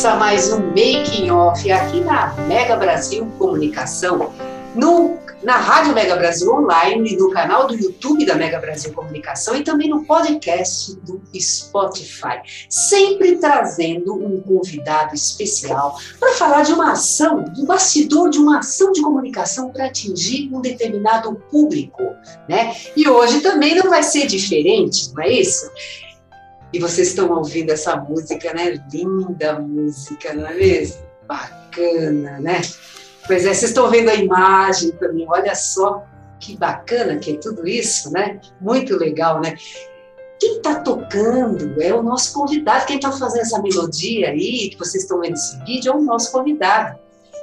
Começa mais um Making Off aqui na Mega Brasil Comunicação, no, na Rádio Mega Brasil Online, no canal do YouTube da Mega Brasil Comunicação e também no podcast do Spotify. Sempre trazendo um convidado especial para falar de uma ação, do bastidor de uma ação de comunicação para atingir um determinado público. Né? E hoje também não vai ser diferente, não é isso? E vocês estão ouvindo essa música, né? Linda música, não é mesmo? Bacana, né? Pois é, vocês estão vendo a imagem também, olha só que bacana que é tudo isso, né? Muito legal, né? Quem está tocando é o nosso convidado, quem está fazendo essa melodia aí, que vocês estão vendo esse vídeo, é o nosso convidado,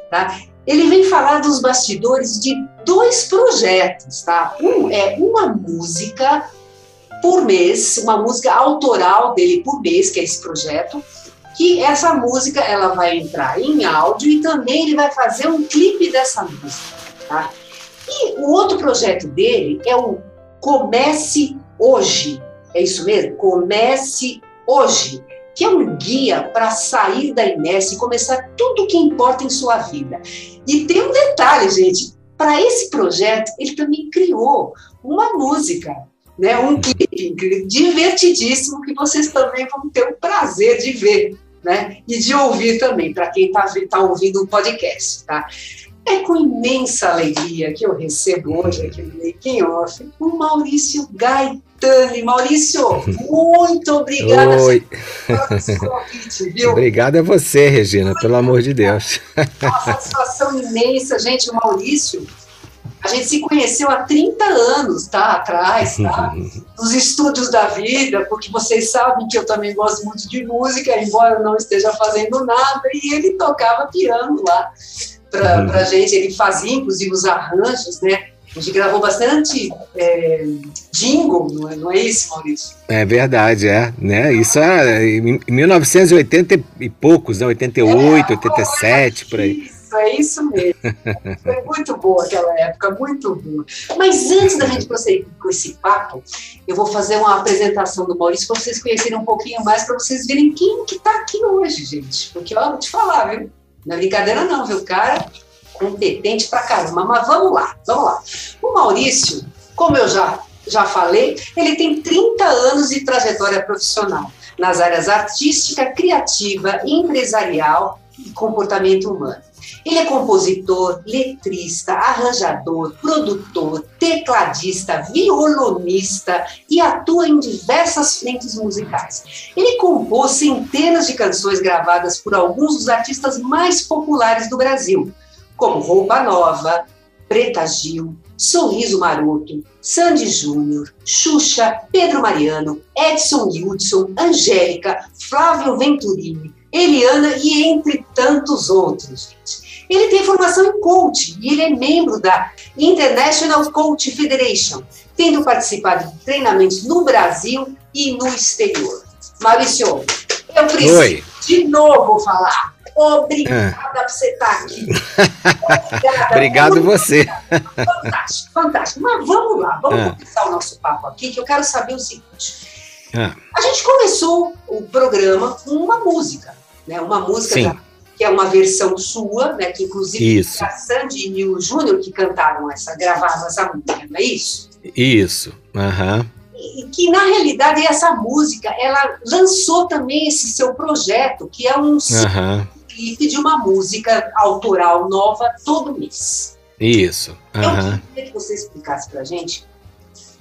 tá? Ele vem falar dos bastidores de dois projetos, tá? Um é uma música por mês, uma música autoral dele por mês, que é esse projeto, que essa música ela vai entrar em áudio e também ele vai fazer um clipe dessa música, tá? E o outro projeto dele é o Comece Hoje, é isso mesmo? Comece Hoje, que é um guia para sair da inércia e começar tudo o que importa em sua vida. E tem um detalhe, gente, para esse projeto ele também criou uma música né? Um clipe divertidíssimo que vocês também vão ter o prazer de ver, né? E de ouvir também, para quem está tá ouvindo o podcast, tá? É com imensa alegria que eu recebo hoje aqui no Making Off o Maurício Gaetani. Maurício, muito obrigada Oi. pelo convite, viu? Obrigado a você, Regina, pelo amor de Deus. Uma satisfação imensa, gente. O Maurício a gente se conheceu há 30 anos, tá? Atrás, tá? Nos estúdios da vida, porque vocês sabem que eu também gosto muito de música, embora eu não esteja fazendo nada, e ele tocava piano lá pra, uhum. gente, ele fazia inclusive os arranjos, né? A gente gravou bastante é, jingle, não é, não é isso, Maurício? É verdade, é. Né? Isso é em 1980 e poucos, né? 88, é, 87, por aí. É isso mesmo. Foi muito boa aquela época, muito boa. Mas antes da gente prosseguir com esse papo, eu vou fazer uma apresentação do Maurício para vocês conhecerem um pouquinho mais, para vocês verem quem que está aqui hoje, gente. Porque, ó, vou te falar, viu? Não é brincadeira não, viu, cara? Competente pra caramba. Mas vamos lá, vamos lá. O Maurício, como eu já, já falei, ele tem 30 anos de trajetória profissional nas áreas artística, criativa, empresarial e comportamento humano. Ele é compositor, letrista, arranjador, produtor, tecladista, violonista e atua em diversas frentes musicais. Ele compôs centenas de canções gravadas por alguns dos artistas mais populares do Brasil, como Roupa Nova, Preta Gil, Sorriso Maroto, Sandy Júnior, Xuxa, Pedro Mariano, Edson Hudson, Angélica, Flávio Venturini, Eliana e entre tantos outros. Ele tem formação em coaching e ele é membro da International Coach Federation, tendo participado de treinamentos no Brasil e no exterior. Maurício, eu preciso Oi. de novo falar. Obrigada ah. por você estar aqui. Obrigada. Obrigado você. Fantástico, fantástico. Mas vamos lá, vamos ah. começar o nosso papo aqui, que eu quero saber o seguinte. Ah. A gente começou o programa com uma música, né? Uma música da que é uma versão sua, né, que inclusive isso. a Sandy e o Júnior que cantaram essa, gravaram essa música, não é isso? Isso, aham. Uhum. Que na realidade essa música, ela lançou também esse seu projeto, que é um uhum. clipe de uma música autoral nova todo mês. Isso. Uhum. Eu queria que você explicasse pra gente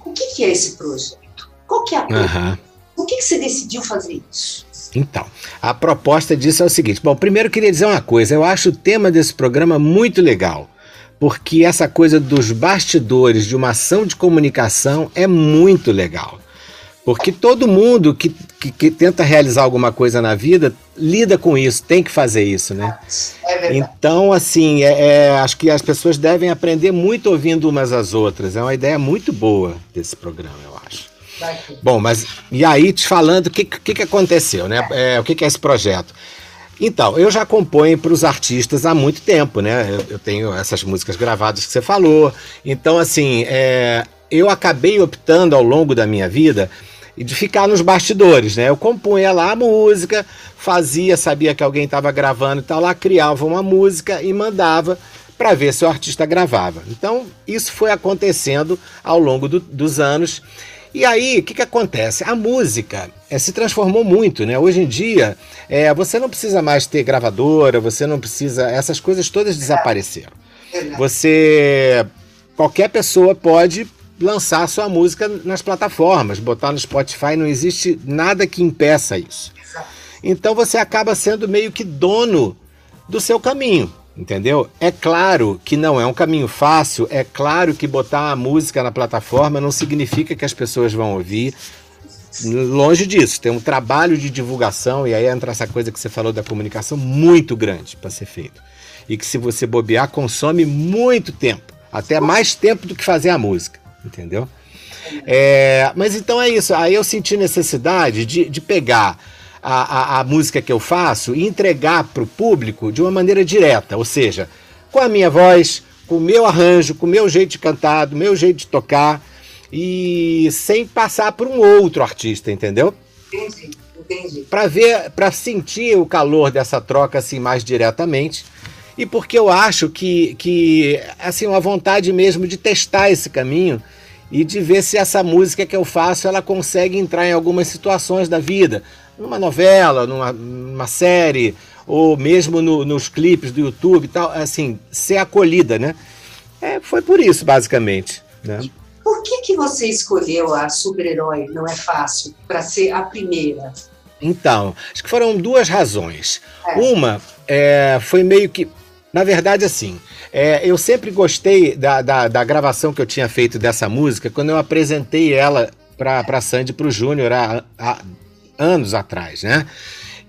o que, que é esse projeto, qual que é a uhum. Por que, que você decidiu fazer isso? Então, a proposta disso é o seguinte: bom, primeiro eu queria dizer uma coisa, eu acho o tema desse programa muito legal porque essa coisa dos bastidores de uma ação de comunicação é muito legal. Porque todo mundo que, que, que, tenta realizar alguma coisa na vida lida com isso, tem que fazer isso, né? É então, assim, é, é, acho que as pessoas devem aprender muito ouvindo umas às outras. É uma ideia muito boa desse programa. Bom, mas e aí te falando o que, que, que aconteceu, né? É, o que, que é esse projeto? Então, eu já componho para os artistas há muito tempo, né? Eu, eu, tenho essas músicas gravadas que você falou. Então, assim, é, eu acabei optando ao longo da minha vida de ficar nos bastidores, né? Eu compunha lá a música, fazia, sabia que alguém estava gravando e tal, lá criava uma música e mandava para ver se o artista gravava. Então, isso foi acontecendo ao longo do, dos anos. E aí, o que, que acontece? A música é, se transformou muito, né? Hoje em dia, é, você não precisa mais ter gravadora, você não precisa. Essas coisas todas desapareceram. Você. Qualquer pessoa pode lançar sua música nas plataformas, botar no Spotify, não existe nada que impeça isso. Então você acaba sendo meio que dono do seu caminho. Entendeu? É claro que não é um caminho fácil, é claro que botar a música na plataforma não significa que as pessoas vão ouvir. Longe disso, tem um trabalho de divulgação, e aí entra essa coisa que você falou da comunicação muito grande para ser feito. E que se você bobear, consome muito tempo, até mais tempo do que fazer a música, entendeu? É, mas então é isso, aí eu senti necessidade de, de pegar a, a, a música que eu faço e entregar para o público de uma maneira direta, ou seja, com a minha voz, com o meu arranjo, com o meu jeito de cantar, do meu jeito de tocar e sem passar por um outro artista, entendeu? Entendi, entendi. Para ver, para sentir o calor dessa troca assim mais diretamente e porque eu acho que, que assim uma vontade mesmo de testar esse caminho e de ver se essa música que eu faço ela consegue entrar em algumas situações da vida numa novela, numa, numa série, ou mesmo no, nos clipes do YouTube e tal, assim, ser acolhida, né? É, foi por isso, basicamente. Né? Por que, que você escolheu a super-herói Não é Fácil para ser a primeira? Então, acho que foram duas razões. É. Uma é, foi meio que. Na verdade, assim, é, eu sempre gostei da, da, da, gravação que eu tinha feito dessa música quando eu apresentei ela para Sandy para o Júnior há, há anos atrás, né?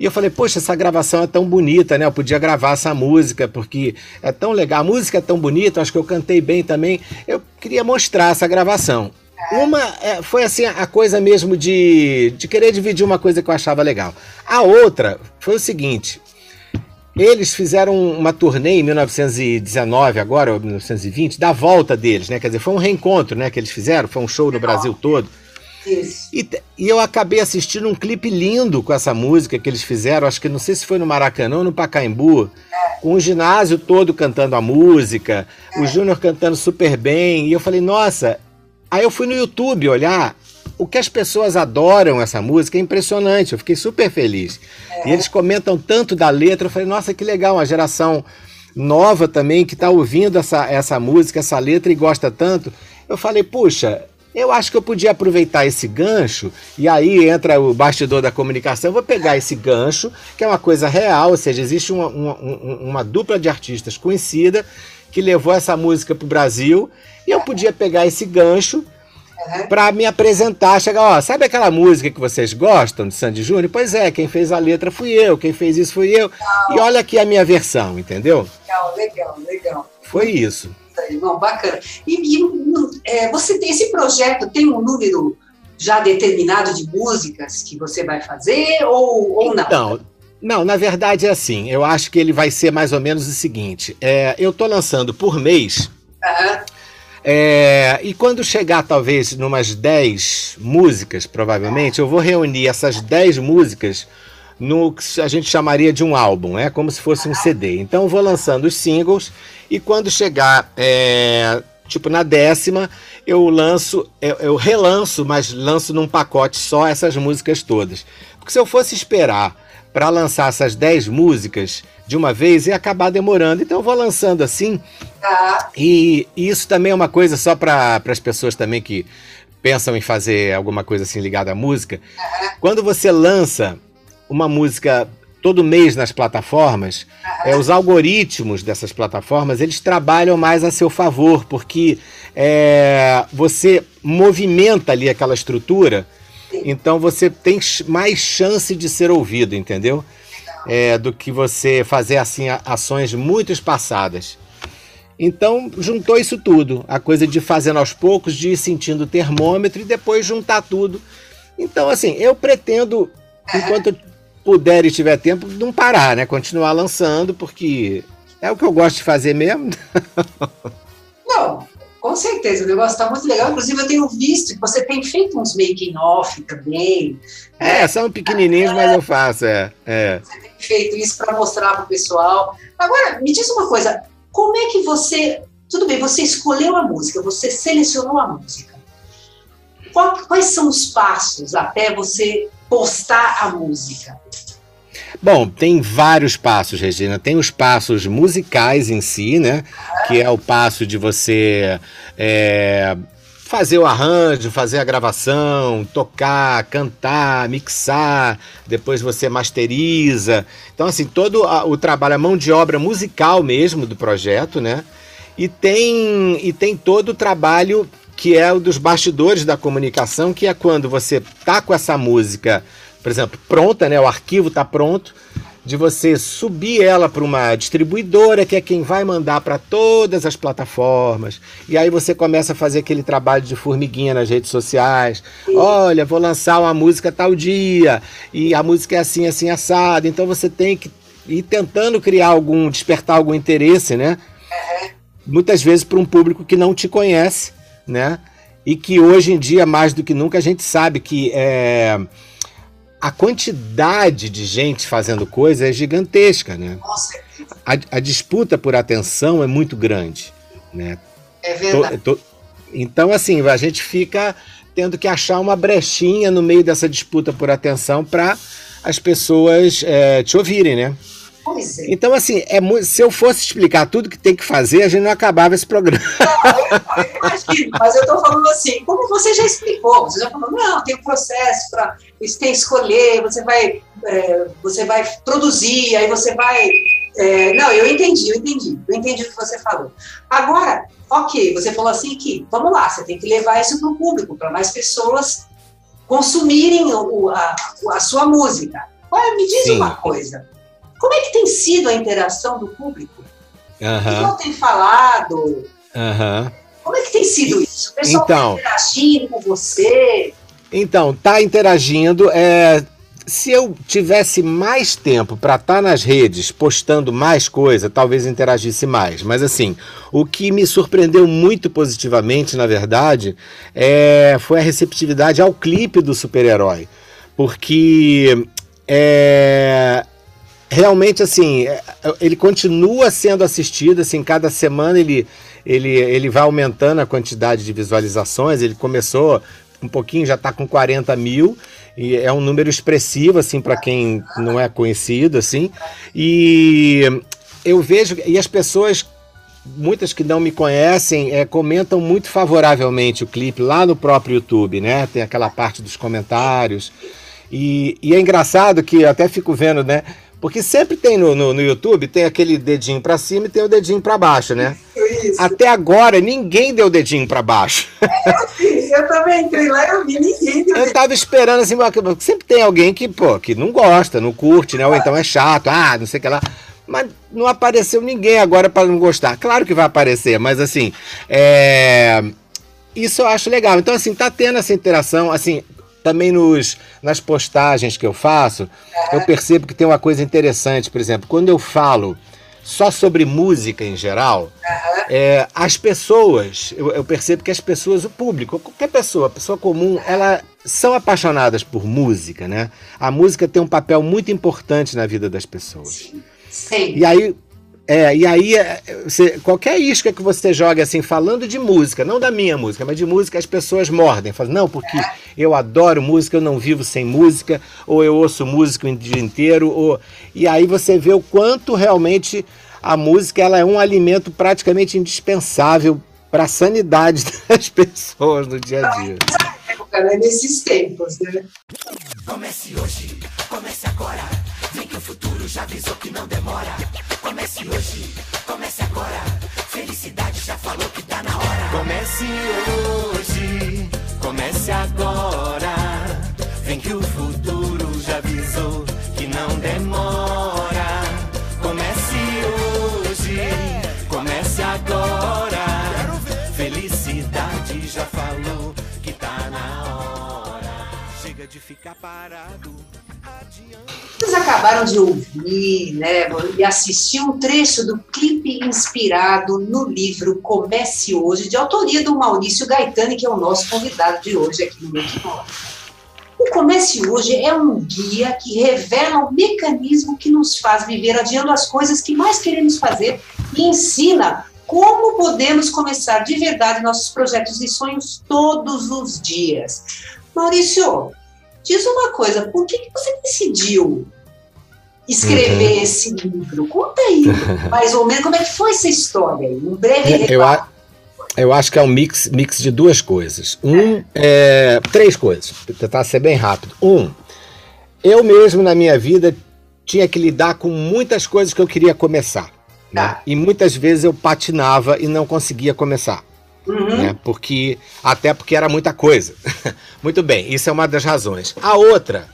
E eu falei, poxa, essa gravação é tão bonita, né? Eu podia gravar essa música, porque é tão legal. A música é tão bonita, acho que eu cantei bem também. Eu queria mostrar essa gravação. Uma é, foi assim a coisa mesmo de, de querer dividir uma coisa que eu achava legal. A outra foi o seguinte: eles fizeram uma turnê em 1919, agora, ou 1920, da volta deles, né? Quer dizer, foi um reencontro, né? Que eles fizeram, foi um show no Brasil todo. E, e, eu acabei assistindo um clipe lindo com essa música que eles fizeram, acho que não sei se foi no Maracanã ou no Pacaembu, é. com o ginásio todo cantando a música, é. o Júnior cantando super bem, e eu falei, nossa. Aí eu fui no YouTube olhar o que as pessoas adoram essa música, é impressionante, eu fiquei super feliz. É. E eles comentam tanto da letra, eu falei, nossa, que legal, uma geração nova também que está ouvindo essa, essa música, essa letra e gosta tanto. Eu falei, puxa, eu acho que eu podia aproveitar esse gancho, e aí entra o bastidor da comunicação. Eu vou pegar esse gancho, que é uma coisa real, ou seja, existe uma, uma, uma dupla de artistas conhecida que levou essa música para o Brasil, e eu podia pegar esse gancho para me apresentar, chegar, ó, sabe aquela música que vocês gostam de Sandy Júnior? Pois é, quem fez a letra fui eu, quem fez isso fui eu. Legal. E olha aqui a minha versão, entendeu? Legal, legal, legal. Foi isso irmão, bacana. E, e é, você tem esse projeto, tem um número já determinado de músicas que você vai fazer ou, ou não? Não. Não, na verdade é assim. Eu acho que ele vai ser mais ou menos o seguinte: é, eu estou lançando por mês. Uhum. É, e quando chegar, talvez, numas 10 músicas, provavelmente, eu vou reunir essas 10 músicas no que a gente chamaria de um álbum, é como se fosse um CD. Então eu vou lançando os singles e quando chegar, é, tipo na décima, eu lanço, eu, eu relanço, mas lanço num pacote só essas músicas todas. Porque se eu fosse esperar para lançar essas 10 músicas de uma vez, ia acabar demorando. Então eu vou lançando assim. Tá. E, e isso também é uma coisa só para as pessoas também que pensam em fazer alguma coisa assim ligada à música. Uhum. Quando você lança uma música todo mês nas plataformas, é, os algoritmos dessas plataformas eles trabalham mais a seu favor, porque é, você movimenta ali aquela estrutura, então você tem mais chance de ser ouvido, entendeu? É, do que você fazer assim ações muito espaçadas. Então juntou isso tudo, a coisa de fazendo aos poucos, de ir sentindo o termômetro e depois juntar tudo. Então assim, eu pretendo, enquanto eu puder e tiver tempo, não parar, né? Continuar lançando, porque é o que eu gosto de fazer mesmo. Não, com certeza, o negócio está muito legal. Inclusive, eu tenho visto que você tem feito uns making-off também. É, né? são pequenininhos, é, mas eu faço, é, é. Você tem feito isso para mostrar para o pessoal. Agora, me diz uma coisa, como é que você... Tudo bem, você escolheu a música, você selecionou a música. Quais são os passos até você postar a música? Bom, tem vários passos, Regina. Tem os passos musicais em si, né? Que é o passo de você é, fazer o arranjo, fazer a gravação, tocar, cantar, mixar, depois você masteriza. Então, assim, todo o trabalho, a mão de obra musical mesmo do projeto, né? E tem, e tem todo o trabalho que é o dos bastidores da comunicação, que é quando você tá com essa música por exemplo, pronta, né? O arquivo está pronto, de você subir ela para uma distribuidora, que é quem vai mandar para todas as plataformas. E aí você começa a fazer aquele trabalho de formiguinha nas redes sociais. Olha, vou lançar uma música tal dia, e a música é assim, assim, assada. Então você tem que ir tentando criar algum, despertar algum interesse, né? Muitas vezes para um público que não te conhece, né? E que hoje em dia, mais do que nunca, a gente sabe que é a quantidade de gente fazendo coisa é gigantesca, né? A, a, disputa por atenção é muito grande, né? É verdade. Tô, tô, então, assim, a gente fica tendo que achar uma brechinha no meio dessa disputa por atenção para as pessoas é, te ouvirem, né? É. Então, assim, é se eu fosse explicar tudo que tem que fazer, a gente não acabava esse programa. Não, eu, eu imagino, mas eu estou falando assim, como você já explicou, você já falou, não, tem um processo para você tem que escolher, você vai, é, você vai produzir, aí você vai. É, não, eu entendi, eu entendi, eu entendi o que você falou. Agora, ok, você falou assim que, vamos lá, você tem que levar isso para o público, para mais pessoas consumirem o, a, a sua música. Olha, me diz Sim. uma coisa. Como é que tem sido a interação do público? Uhum. O pessoal tem falado? Uhum. Como é que tem sido isso? O pessoal então, tá interagindo com você? Então, tá interagindo. É, se eu tivesse mais tempo para estar tá nas redes postando mais coisa, talvez interagisse mais. Mas assim, o que me surpreendeu muito positivamente, na verdade, é, foi a receptividade ao clipe do super-herói. Porque é, realmente assim, é, ele continua sendo assistido, assim, cada semana ele, ele, ele vai aumentando a quantidade de visualizações, ele começou um pouquinho, já está com 40 mil, e é um número expressivo, assim, para quem não é conhecido, assim, e eu vejo, e as pessoas, muitas que não me conhecem, é, comentam muito favoravelmente o clipe lá no próprio YouTube, né, tem aquela parte dos comentários, e, e é engraçado que eu até fico vendo, né, porque sempre tem no, no, no YouTube, tem aquele dedinho para cima e tem o dedinho para baixo, né? Isso. Até agora, ninguém deu o dedinho para baixo. É, eu também entrei lá e eu vi ninguém deu Eu tava esperando assim, sempre tem alguém que, pô, que não gosta, não curte, né? Ou então é chato, ah, não sei o que lá. Mas não apareceu ninguém agora para não gostar. Claro que vai aparecer, mas assim, é... isso eu acho legal. Então, assim, tá tendo essa interação, assim, também nos, nas postagens que eu faço, eu percebo que tem uma coisa interessante, por exemplo, quando eu falo só sobre música em geral, é, as pessoas, eu, eu, percebo que as pessoas, o público, qualquer pessoa, a pessoa comum, ela são apaixonadas por música, né? A música tem um papel muito importante na vida das pessoas. Sim. Sim. E aí é, e aí, é, você, qualquer isca que você jogue assim, falando de música, não da minha música, mas de música, as pessoas mordem. Falam, não, porque eu adoro música, eu não vivo sem música, ou eu ouço música o dia inteiro. Ou... E aí você vê o quanto realmente a música ela é um alimento praticamente indispensável para a sanidade das pessoas no dia a dia. né? nesses tempos. Né? Comece hoje, comece agora. Vem que o futuro já avisou que não demora. Comece hoje, comece agora. Felicidade já falou que tá na hora. Comece hoje, comece agora. Vem que o futuro já avisou que não demora. Comece hoje, comece agora. Felicidade já falou que tá na hora. Chega de ficar parado. Vocês acabaram de ouvir né, e assistir um trecho do clipe inspirado no livro Comece Hoje, de autoria do Maurício Gaetani, que é o nosso convidado de hoje aqui no Mequimó. O Comece Hoje é um guia que revela o mecanismo que nos faz viver adiando as coisas que mais queremos fazer e ensina como podemos começar de verdade nossos projetos e sonhos todos os dias. Maurício, diz uma coisa, por que, que você decidiu escrever uhum. esse livro? Conta aí, mais ou menos, como é que foi essa história? Um breve eu, a, eu acho que é um mix, mix de duas coisas. Um, é, três coisas, para tentar ser bem rápido. Um, eu mesmo na minha vida tinha que lidar com muitas coisas que eu queria começar. Né? Tá. E muitas vezes eu patinava e não conseguia começar. Uhum. Né? Porque, até porque era muita coisa. Muito bem, isso é uma das razões. A outra,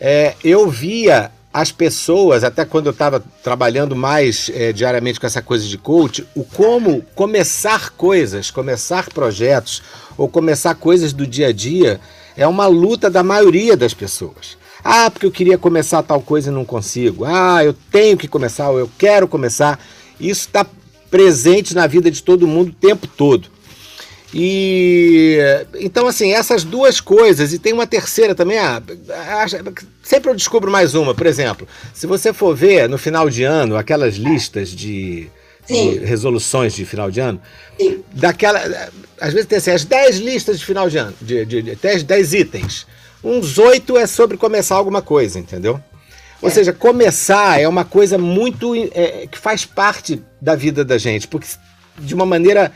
é, eu via as pessoas, até quando eu estava trabalhando mais é, diariamente com essa coisa de coach, o como começar coisas, começar projetos ou começar coisas do dia a dia é uma luta da maioria das pessoas. Ah, porque eu queria começar tal coisa e não consigo. Ah, eu tenho que começar ou eu quero começar. Isso está presente na vida de todo mundo o tempo todo. E então, assim, essas duas coisas, e tem uma terceira também. Ah, sempre eu descubro mais uma, por exemplo, se você for ver no final de ano aquelas listas de, de resoluções de final de ano, Sim. daquela. Às vezes tem assim, as 10 listas de final de ano, de, de, de 10, 10 itens. Uns oito é sobre começar alguma coisa, entendeu? Ou é. seja, começar é uma coisa muito. É, que faz parte da vida da gente, porque de uma maneira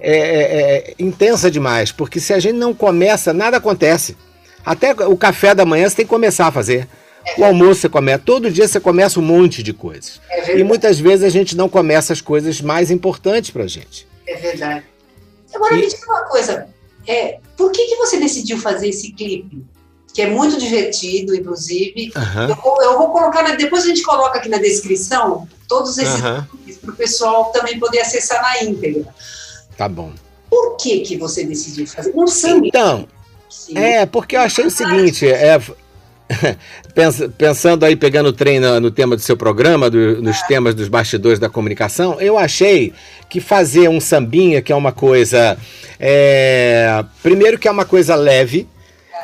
é, é, é, intensa demais, porque se a gente não começa, nada acontece. Até o café da manhã você tem que começar a fazer. O almoço você começa, todo dia você começa um monte de coisas. É e muitas vezes a gente não começa as coisas mais importantes pra gente. É verdade. Agora e... me diga uma coisa, é, por que, que você decidiu fazer esse clipe? Que é muito divertido, inclusive. Uhum. Eu, vou, eu, vou, colocar, na, depois a gente coloca aqui na descrição todos esses uhum. para o pessoal também poder acessar na íntegra. Tá bom. Por que que você decidiu fazer um samba? Então, Sim. é porque eu achei o seguinte, é pensando aí, pegando o trem no, no, tema do seu programa, do, nos temas dos bastidores da comunicação, eu achei que fazer um sambinha, que é uma coisa. É, primeiro, que é uma coisa leve,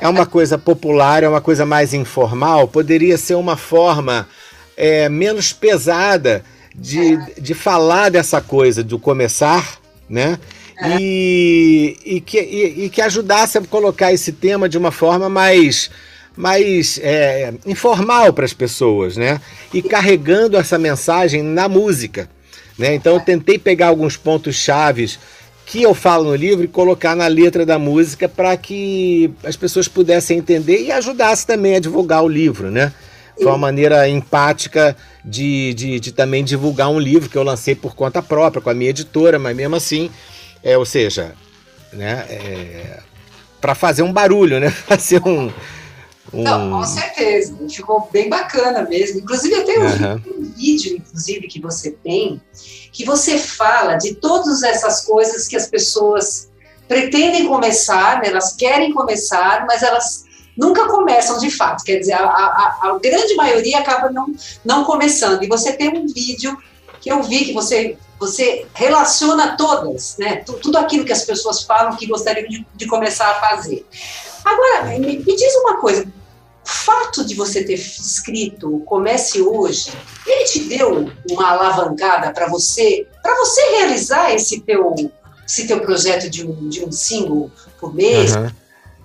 é uma coisa popular, é uma coisa mais informal, poderia ser uma forma é, menos pesada de, de falar dessa coisa, do começar né? É. E, e, que, e, e, que ajudasse a colocar esse tema de uma forma mais, mais é, informal para as pessoas, né? E carregando essa mensagem na música. Né? Então eu tentei pegar alguns pontos chaves que eu falo no livro e colocar na letra da música para que as pessoas pudessem entender e ajudasse também a divulgar o livro, né? Foi uma maneira empática de, de, de, também divulgar um livro que eu lancei por conta própria, com a minha editora, mas mesmo assim, é, ou seja, né, é, para fazer um barulho, né? Fazer um, um... Não, com certeza, ficou bem bacana mesmo. Inclusive, eu tenho uhum. um vídeo, inclusive, que você tem, que você fala de todas essas coisas que as pessoas pretendem começar, né? elas querem começar, mas elas nunca começam de fato, quer dizer, a, a, a, grande maioria acaba não, não começando. E você tem um vídeo que eu vi que você, você relaciona todas, né? Tudo aquilo que as pessoas falam que gostariam de, de começar a fazer. Agora, me, me diz uma coisa, o fato de você ter escrito Comece Hoje, ele te deu uma alavancada para você, para você realizar esse teu, esse teu projeto de um, de um single por mês, uhum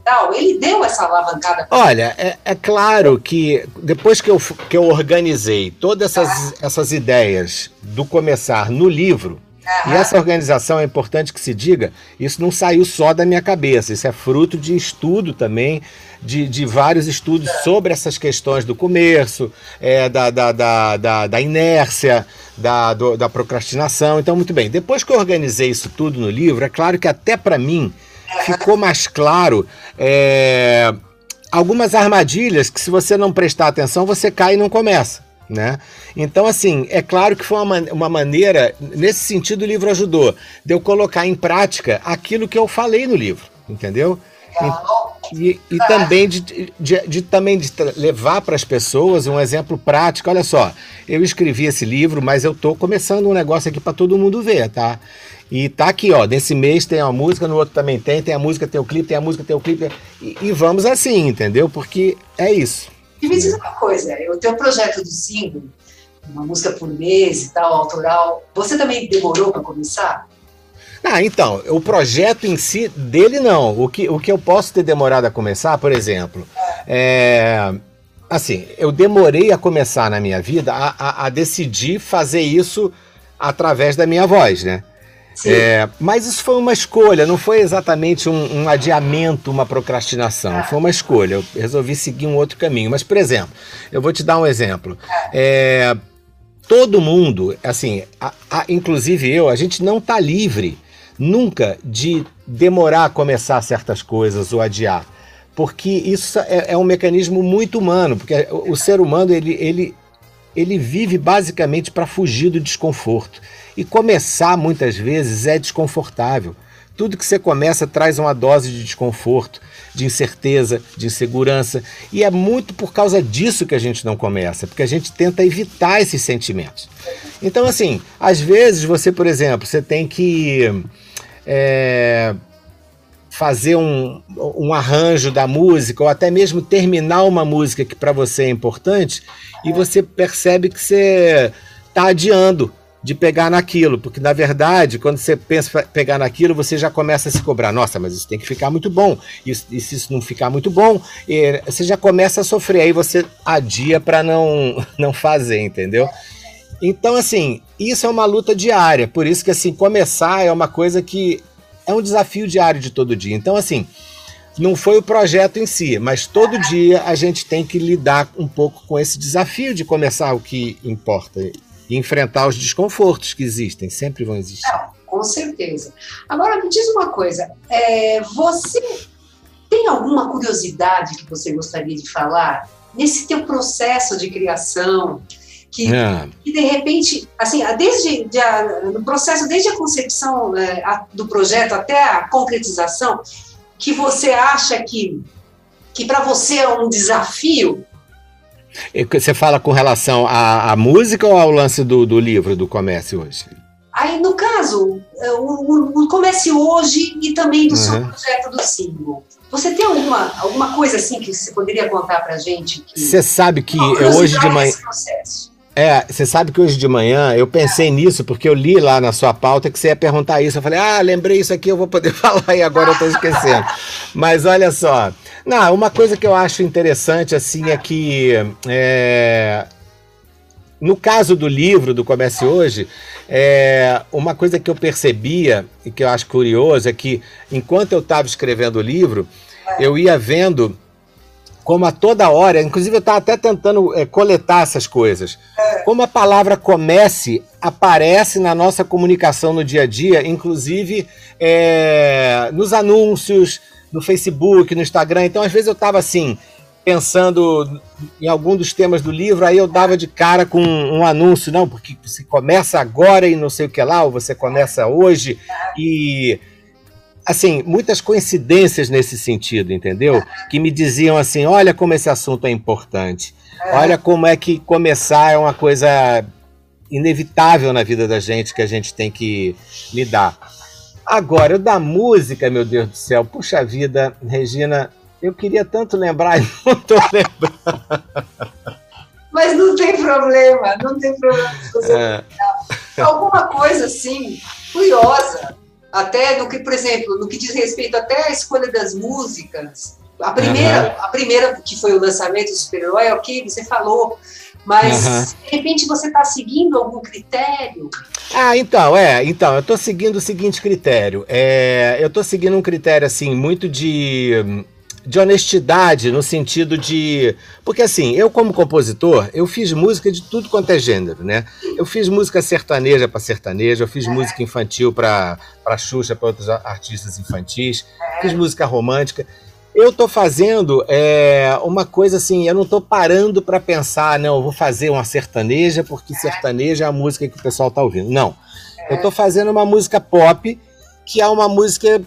tal, ele deu essa alavancada. Olha, é, é, claro que depois que eu, que eu organizei todas essas, ah. essas ideias do começar no livro, E essa organização é importante que se diga, isso não saiu só da minha cabeça, isso é fruto de estudo também, de, de vários estudos sobre essas questões do comércio, é, da, da, da, da, da inércia, da, do, da procrastinação. Então, muito bem. Depois que eu organizei isso tudo no livro, é claro que até para mim ficou mais claro é, algumas armadilhas que, se você não prestar atenção, você cai e não começa. Né? Então, assim, é claro que foi uma, uma maneira, nesse sentido, o livro ajudou, de eu colocar em prática aquilo que eu falei no livro, entendeu? E, e, também de, de, de, também de levar para as pessoas um exemplo prático. Olha só, eu escrevi esse livro, mas eu estou começando um negócio aqui para todo mundo ver, tá? E tá aqui, ó. Nesse mês tem uma música, no outro também tem, tem a música, tem o clipe, tem a música, tem o clipe. E, e vamos assim, entendeu? Porque é isso. E me diz uma coisa, eu tenho um projeto do single, uma música por mês e tal, autoral. Você também demorou para começar? Ah, então, o projeto em si, dele não. O que, o que eu posso ter demorado a começar, por exemplo, é. Assim, eu demorei a começar na minha vida a, a, a decidir fazer isso através da minha voz, né? É, mas isso foi uma escolha, não foi exatamente um, um, adiamento, uma procrastinação. Foi uma escolha. Eu resolvi seguir um outro caminho. Mas, por exemplo, eu vou te dar um exemplo. É, todo mundo, assim, a, a, inclusive eu, a gente não está livre nunca de demorar a começar certas coisas ou adiar. Porque isso é, é um mecanismo muito humano, porque o, o ser humano ele, ele, ele vive basicamente para fugir do desconforto. E começar muitas vezes é desconfortável. Tudo que você começa traz uma dose de desconforto, de incerteza, de insegurança. E é muito por causa disso que a gente não começa, porque a gente tenta evitar esses sentimentos. Então, assim, às vezes você, por exemplo, você tem que é, fazer um, um arranjo da música, ou até mesmo terminar uma música que para você é importante, e você percebe que você está adiando de pegar naquilo, porque na verdade, quando você pensa pegar naquilo, você já começa a se cobrar. Nossa, mas isso tem que ficar muito bom. E, se isso não ficar muito bom, você já começa a sofrer. Aí você adia para não, não fazer, entendeu? Então, assim, isso é uma luta diária. Por isso que, assim, começar é uma coisa que é um desafio diário de todo dia. Então, assim, não foi o projeto em si, mas todo dia a gente tem que lidar um pouco com esse desafio de começar o que importa e enfrentar os desconfortos que existem, sempre vão existir. Não, com certeza. Agora me diz uma coisa, é, você tem alguma curiosidade que você gostaria de falar nesse teu processo de criação? Que, é. que de repente, assim, desde de a, no processo, desde a concepção é, a, do projeto até a concretização, que você acha que, que para você é um desafio você fala com relação à, à música ou ao lance do, do livro, do comércio hoje? Aí, no caso, é, o, o, comércio hoje e também do uhum. seu projeto do single. Você tem alguma, alguma coisa assim que você poderia contar pra gente? Você sabe que eu hoje de manhã. É, você sabe que hoje de manhã eu pensei é. nisso, porque eu li lá na sua pauta que você ia perguntar isso. Eu falei, ah, lembrei isso aqui, eu vou poder falar e agora eu tô esquecendo. Mas olha só, não, uma coisa que eu acho interessante assim é que é, no caso do livro do Comece Hoje, é, uma coisa que eu percebia e que eu acho curioso é que enquanto eu estava escrevendo o livro, eu ia vendo como a toda hora, inclusive eu estava até tentando é, coletar essas coisas, como a palavra comece aparece na nossa comunicação no dia a dia, inclusive é, nos anúncios, no Facebook, no Instagram. Então, às vezes eu estava assim, pensando em algum dos temas do livro, aí eu dava de cara com um, anúncio, não, porque você começa agora e não sei o que lá, ou você começa hoje, e assim, muitas coincidências nesse sentido, entendeu? Que me diziam assim: olha como esse assunto é importante, olha como é que começar é uma coisa inevitável na vida da gente que a gente tem que lidar. Agora, o da música, meu Deus do céu, puxa vida, Regina, eu queria tanto lembrar e não estou lembrando. Mas não tem problema, não tem problema se você é. Alguma coisa assim, curiosa, até no que, por exemplo, no que diz respeito até à escolha das músicas. A primeira, uhum. a primeira que foi o lançamento do super-herói, ok, você falou, Mas, uhum. de repente, você está seguindo algum critério? Ah, então, é. Então, eu estou seguindo o seguinte critério. É, eu estou seguindo um critério, assim, muito de de honestidade no sentido de porque assim eu como compositor eu fiz música de tudo quanto é gênero né eu fiz música sertaneja para sertaneja eu fiz música infantil para para Xuxa para outros artistas infantis fiz música romântica eu tô fazendo é, uma coisa assim, eu não tô parando para pensar, não, eu vou fazer uma sertaneja porque sertaneja é a música que o pessoal tá ouvindo. Não. Eu tô fazendo uma música pop que é uma música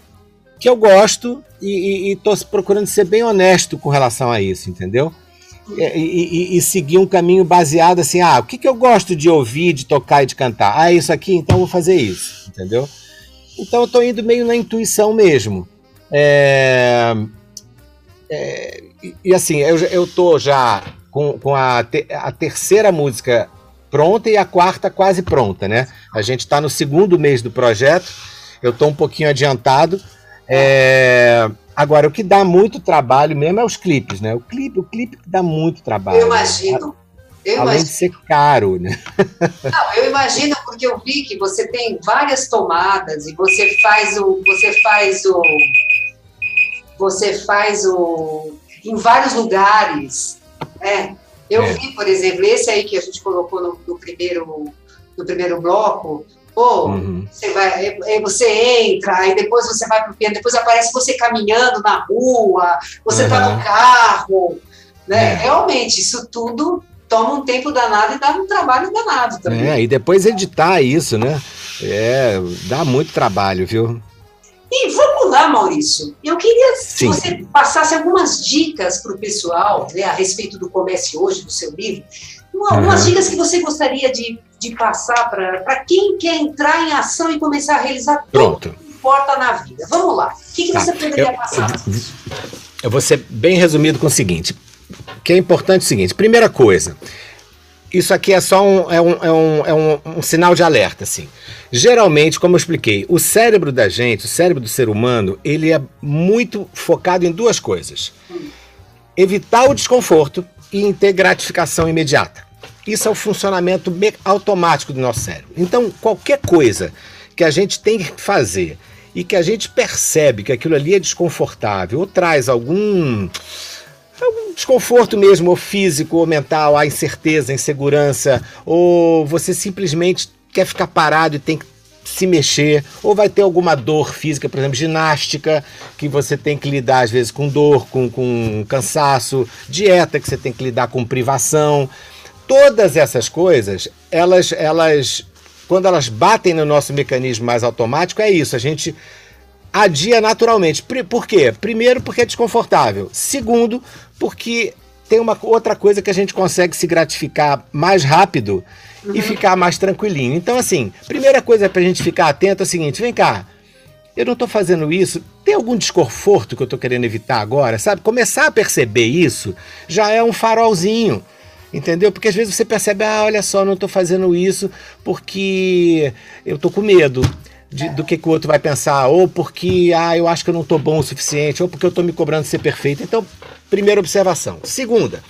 que eu gosto e, e, e tô procurando ser bem honesto com relação a isso, entendeu? E, e, e, seguir um caminho baseado assim, ah, o que, que eu gosto de ouvir, de tocar e de cantar? Ah, isso aqui, então eu vou fazer isso, entendeu? Então eu tô indo meio na intuição mesmo. É, é, e, e, assim, eu, eu tô já com, com a, te, a terceira música pronta e a quarta quase pronta, né? A gente está no segundo mês do projeto, eu estou um pouquinho adiantado. É, agora, o que dá muito trabalho mesmo é os clipes, né? O clipe, o clipe dá muito trabalho. Eu imagino. Eu Além imagino. de ser caro, né? Não, eu imagino porque eu vi que você tem várias tomadas e você faz o, você faz o, você faz o em vários lugares. É. Eu é. vi, por exemplo, esse aí que a gente colocou no, no primeiro, no primeiro bloco. Pô, uhum. você, vai, você entra, aí depois você vai pro piano, depois aparece você caminhando na rua, você uhum. tá no carro. Né? É. Realmente, isso tudo toma um tempo danado e dá um trabalho danado também. É, e depois editar isso, né? É, dá muito trabalho, viu? E vamos lá, Maurício. Eu queria que você passasse algumas dicas para o pessoal né, a respeito do Comece Hoje, do seu livro. Algumas uhum. dicas que você gostaria de, de passar para quem quer entrar em ação e começar a realizar Pronto. tudo que importa na vida. Vamos lá. O que, que tá. você poderia eu, passar? Eu vou ser bem resumido com o seguinte. Que é importante o seguinte: primeira coisa, isso aqui é só um, é um, é um, é um, um, sinal de alerta, assim. Geralmente, como eu expliquei, o cérebro da gente, o cérebro do ser humano, ele é muito focado em duas coisas: evitar o desconforto e ter gratificação imediata. Isso é o funcionamento automático do nosso cérebro. Então, qualquer coisa que a gente tem que fazer e que a gente percebe que aquilo ali é desconfortável ou traz algum é um desconforto mesmo, ou físico, ou mental, a incerteza, a insegurança, ou você simplesmente quer ficar parado e tem que se mexer, ou vai ter alguma dor física, por exemplo, ginástica, que você tem que lidar às vezes com dor, com, com cansaço, dieta que você tem que lidar com privação. Todas essas coisas, elas, elas, quando elas batem no nosso mecanismo mais automático, é isso, a gente adia naturalmente. Por quê? Primeiro, porque é desconfortável. Segundo, porque tem uma outra coisa que a gente consegue se gratificar mais rápido uhum. e ficar mais tranquilinho. Então, assim, primeira coisa para a gente ficar atento é o seguinte: vem cá, eu não estou fazendo isso. Tem algum desconforto que eu estou querendo evitar agora, sabe? Começar a perceber isso já é um farolzinho. Entendeu? Porque às vezes você percebe, ah, olha só, não estou fazendo isso porque eu estou com medo de, do que, que o outro vai pensar, ou porque ah, eu acho que eu não estou bom o suficiente, ou porque eu estou me cobrando de ser perfeito. Então, primeira observação. Segunda,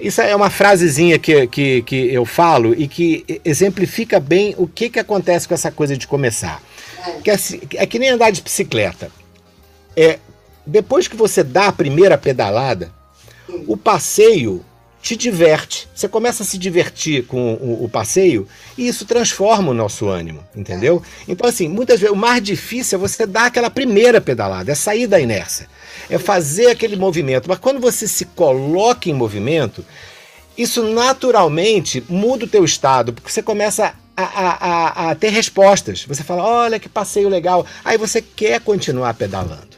isso é uma frasezinha que, que, que eu falo e que exemplifica bem o que, que acontece com essa coisa de começar. Que é, é que nem andar de bicicleta. É, depois que você dá a primeira pedalada, o passeio te diverte. Você começa a se divertir com o, o, passeio e isso transforma o nosso ânimo, entendeu? Então, assim, muitas vezes o mais difícil é você dar aquela primeira pedalada, é sair da inércia, é fazer aquele movimento. Mas quando você se coloca em movimento, isso naturalmente muda o teu estado, porque você começa a, a, a, a ter respostas. Você fala, olha que passeio legal. Aí você quer continuar pedalando.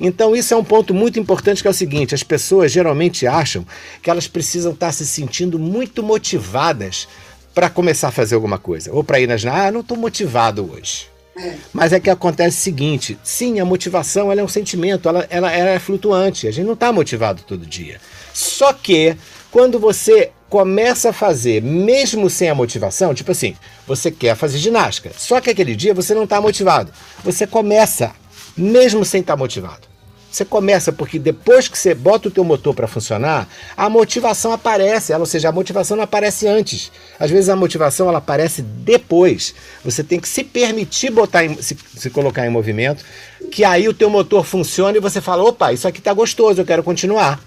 Então, isso é um ponto muito importante que é o seguinte: as pessoas geralmente acham que elas precisam estar se sentindo muito motivadas para começar a fazer alguma coisa. Ou para ir nas. Ah, não estou motivado hoje. É. Mas é que acontece o seguinte: sim, a motivação ela é um sentimento, ela, ela, ela é flutuante. A gente não está motivado todo dia. Só que quando você começa a fazer, mesmo sem a motivação, tipo assim, você quer fazer ginástica, só que aquele dia você não está motivado. Você começa mesmo sem estar motivado. Você começa porque depois que você bota o teu motor para funcionar, a motivação aparece, ela, ou seja, a motivação não aparece antes. Às vezes a motivação ela aparece depois. Você tem que se permitir botar em, se, se colocar em movimento, que aí o teu motor funciona e você fala, opa, isso aqui está gostoso, eu quero continuar.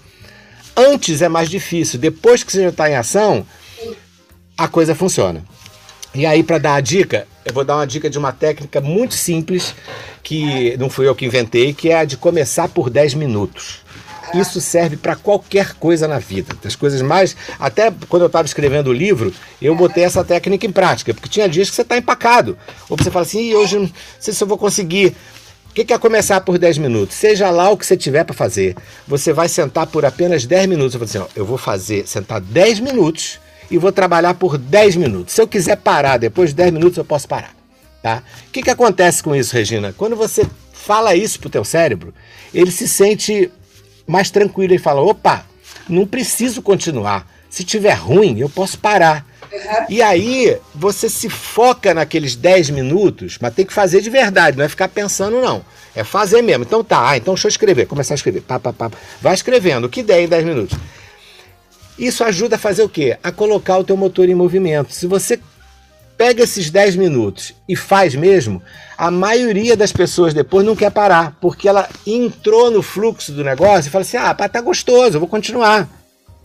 Antes é mais difícil, depois que você já está em ação, a coisa funciona. E aí, para dar a dica, eu vou dar uma dica de uma técnica muito simples, que não fui eu que inventei, que é a de começar por 10 minutos. Isso serve para qualquer coisa na vida. Das coisas mais. Até quando eu estava escrevendo o livro, eu botei essa técnica em prática, porque tinha dias que você está empacado. Ou você fala assim, hoje não sei se eu vou conseguir. O que, é começar por 10 minutos? Seja lá o que você tiver para fazer. Você vai sentar por apenas 10 minutos. Eu vou dizer, ó, eu vou fazer, sentar 10 minutos e vou trabalhar por 10 minutos. Se eu quiser parar depois de 10 minutos, eu posso parar. Tá? O que, que acontece com isso, Regina? Quando você fala isso pro teu cérebro, ele se sente mais tranquilo e fala: opa, não preciso continuar. Se tiver ruim, eu posso parar. Uhum. E aí você se foca naqueles 10 minutos, mas tem que fazer de verdade, não é ficar pensando, não. É fazer mesmo. Então tá, ah, então deixa eu escrever, começar a escrever. Pá, pá, pá. Vai escrevendo, o que der em 10 minutos. Isso ajuda a fazer o quê? A colocar o teu motor em movimento. Se você pega esses 10 minutos e faz mesmo, a maioria das pessoas depois não quer parar, porque ela entrou no fluxo do negócio e fala assim: ah, tá gostoso, eu vou continuar.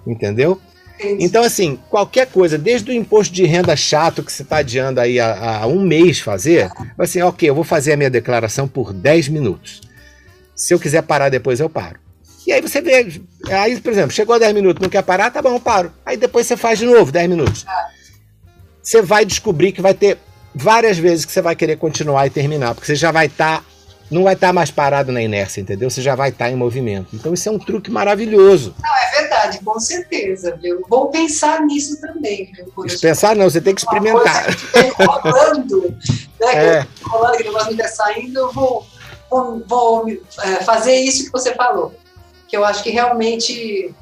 Entendeu? Então, assim, qualquer coisa, desde o imposto de renda chato que você está adiando aí há, há, um mês fazer, vai assim, ok, eu vou fazer a minha declaração por 10 minutos. Se eu quiser parar depois, eu paro. E aí você vê, aí, por exemplo, chegou a 10 minutos, não quer parar, tá bom, eu paro. Aí depois você faz de novo, 10 minutos. Você vai descobrir que vai ter várias vezes que você vai querer continuar e terminar, porque você já vai estar. Tá, não vai estar tá mais parado na inércia, entendeu? Você já vai estar tá em movimento. Então, isso é um truque maravilhoso. Não, é verdade, com certeza, viu? Vou pensar nisso também, viu? Pensar não, você tem que experimentar. rolando, né? É. Rolando, que o negócio não está saindo, eu vou, vou, vou é, fazer isso que você falou que eu acho que realmente.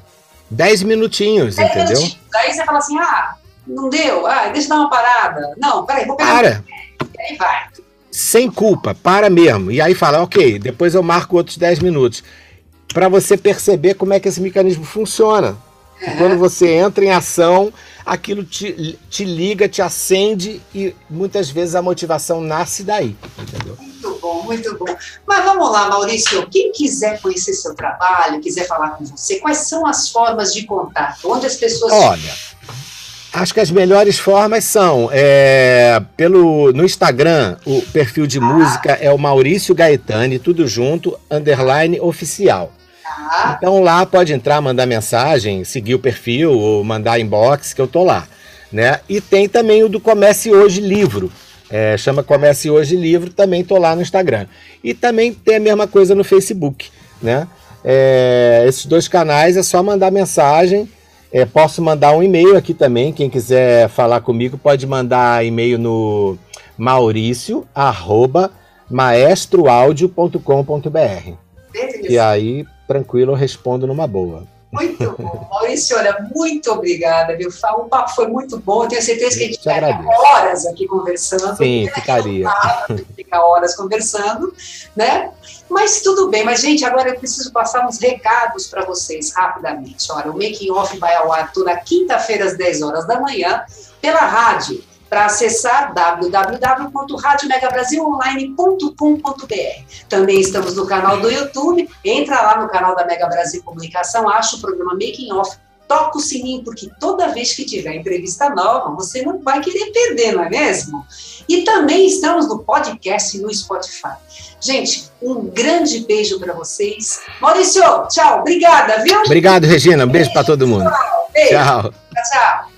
Dez minutinhos, dez entendeu? Minutinhos. Daí você fala assim: ah, não deu, ah, deixa eu dar uma parada. Não, peraí, vou pegar. Para. E aí vai. Sem culpa, para mesmo. E aí fala, ok, depois eu marco outros 10 minutos. Para você perceber como é que esse mecanismo funciona. É. Quando você entra em ação, aquilo te, te liga, te acende e muitas vezes a motivação nasce daí, entendeu? Muito bom, muito bom. Mas vamos lá, Maurício, quem quiser conhecer seu trabalho, quiser falar com você, quais são as formas de contato? Onde as pessoas... Olha, acho que as melhores formas são é, pelo no Instagram, o perfil de ah. música é o Maurício Gaetani, tudo junto, underline oficial. Tá. Então lá pode entrar, mandar mensagem, seguir o perfil ou mandar inbox que eu tô lá, né? E tem também o do Comece Hoje Livro, é, chama Comece Hoje Livro, também tô lá no Instagram. E também tem a mesma coisa no Facebook, né? É, esses dois canais é só mandar mensagem. É, posso mandar um e-mail aqui também. Quem quiser falar comigo pode mandar e-mail no maurício arroba maestroaudio.com.br. E aí tranquilo, eu respondo numa boa. Muito bom. Maurício, olha, muito obrigada, viu? O papo foi muito bom. Eu tenho certeza que a gente ficaria horas aqui conversando. Sim, ficaria. Ficar horas conversando, né? Mas tudo bem. Mas, gente, agora eu preciso passar uns recados para vocês rapidamente. Olha, o Making Off vai ao ar toda quinta-feira às 10 horas da manhã pela rádio para acessar www.radiomegabrasilonline.com.br. Também estamos no canal do YouTube, entra lá no canal da Mega Brasil Comunicação, acha o programa Making Off, toca o sininho, porque toda vez que tiver entrevista nova, você não vai querer perder, não é mesmo? E também estamos no podcast e no Spotify. Gente, um grande beijo para vocês. Maurício, tchau, obrigada, viu? Obrigado, Regina. Um beijo, beijo para todo mundo. Tchau. Beijo. Tchau. tchau.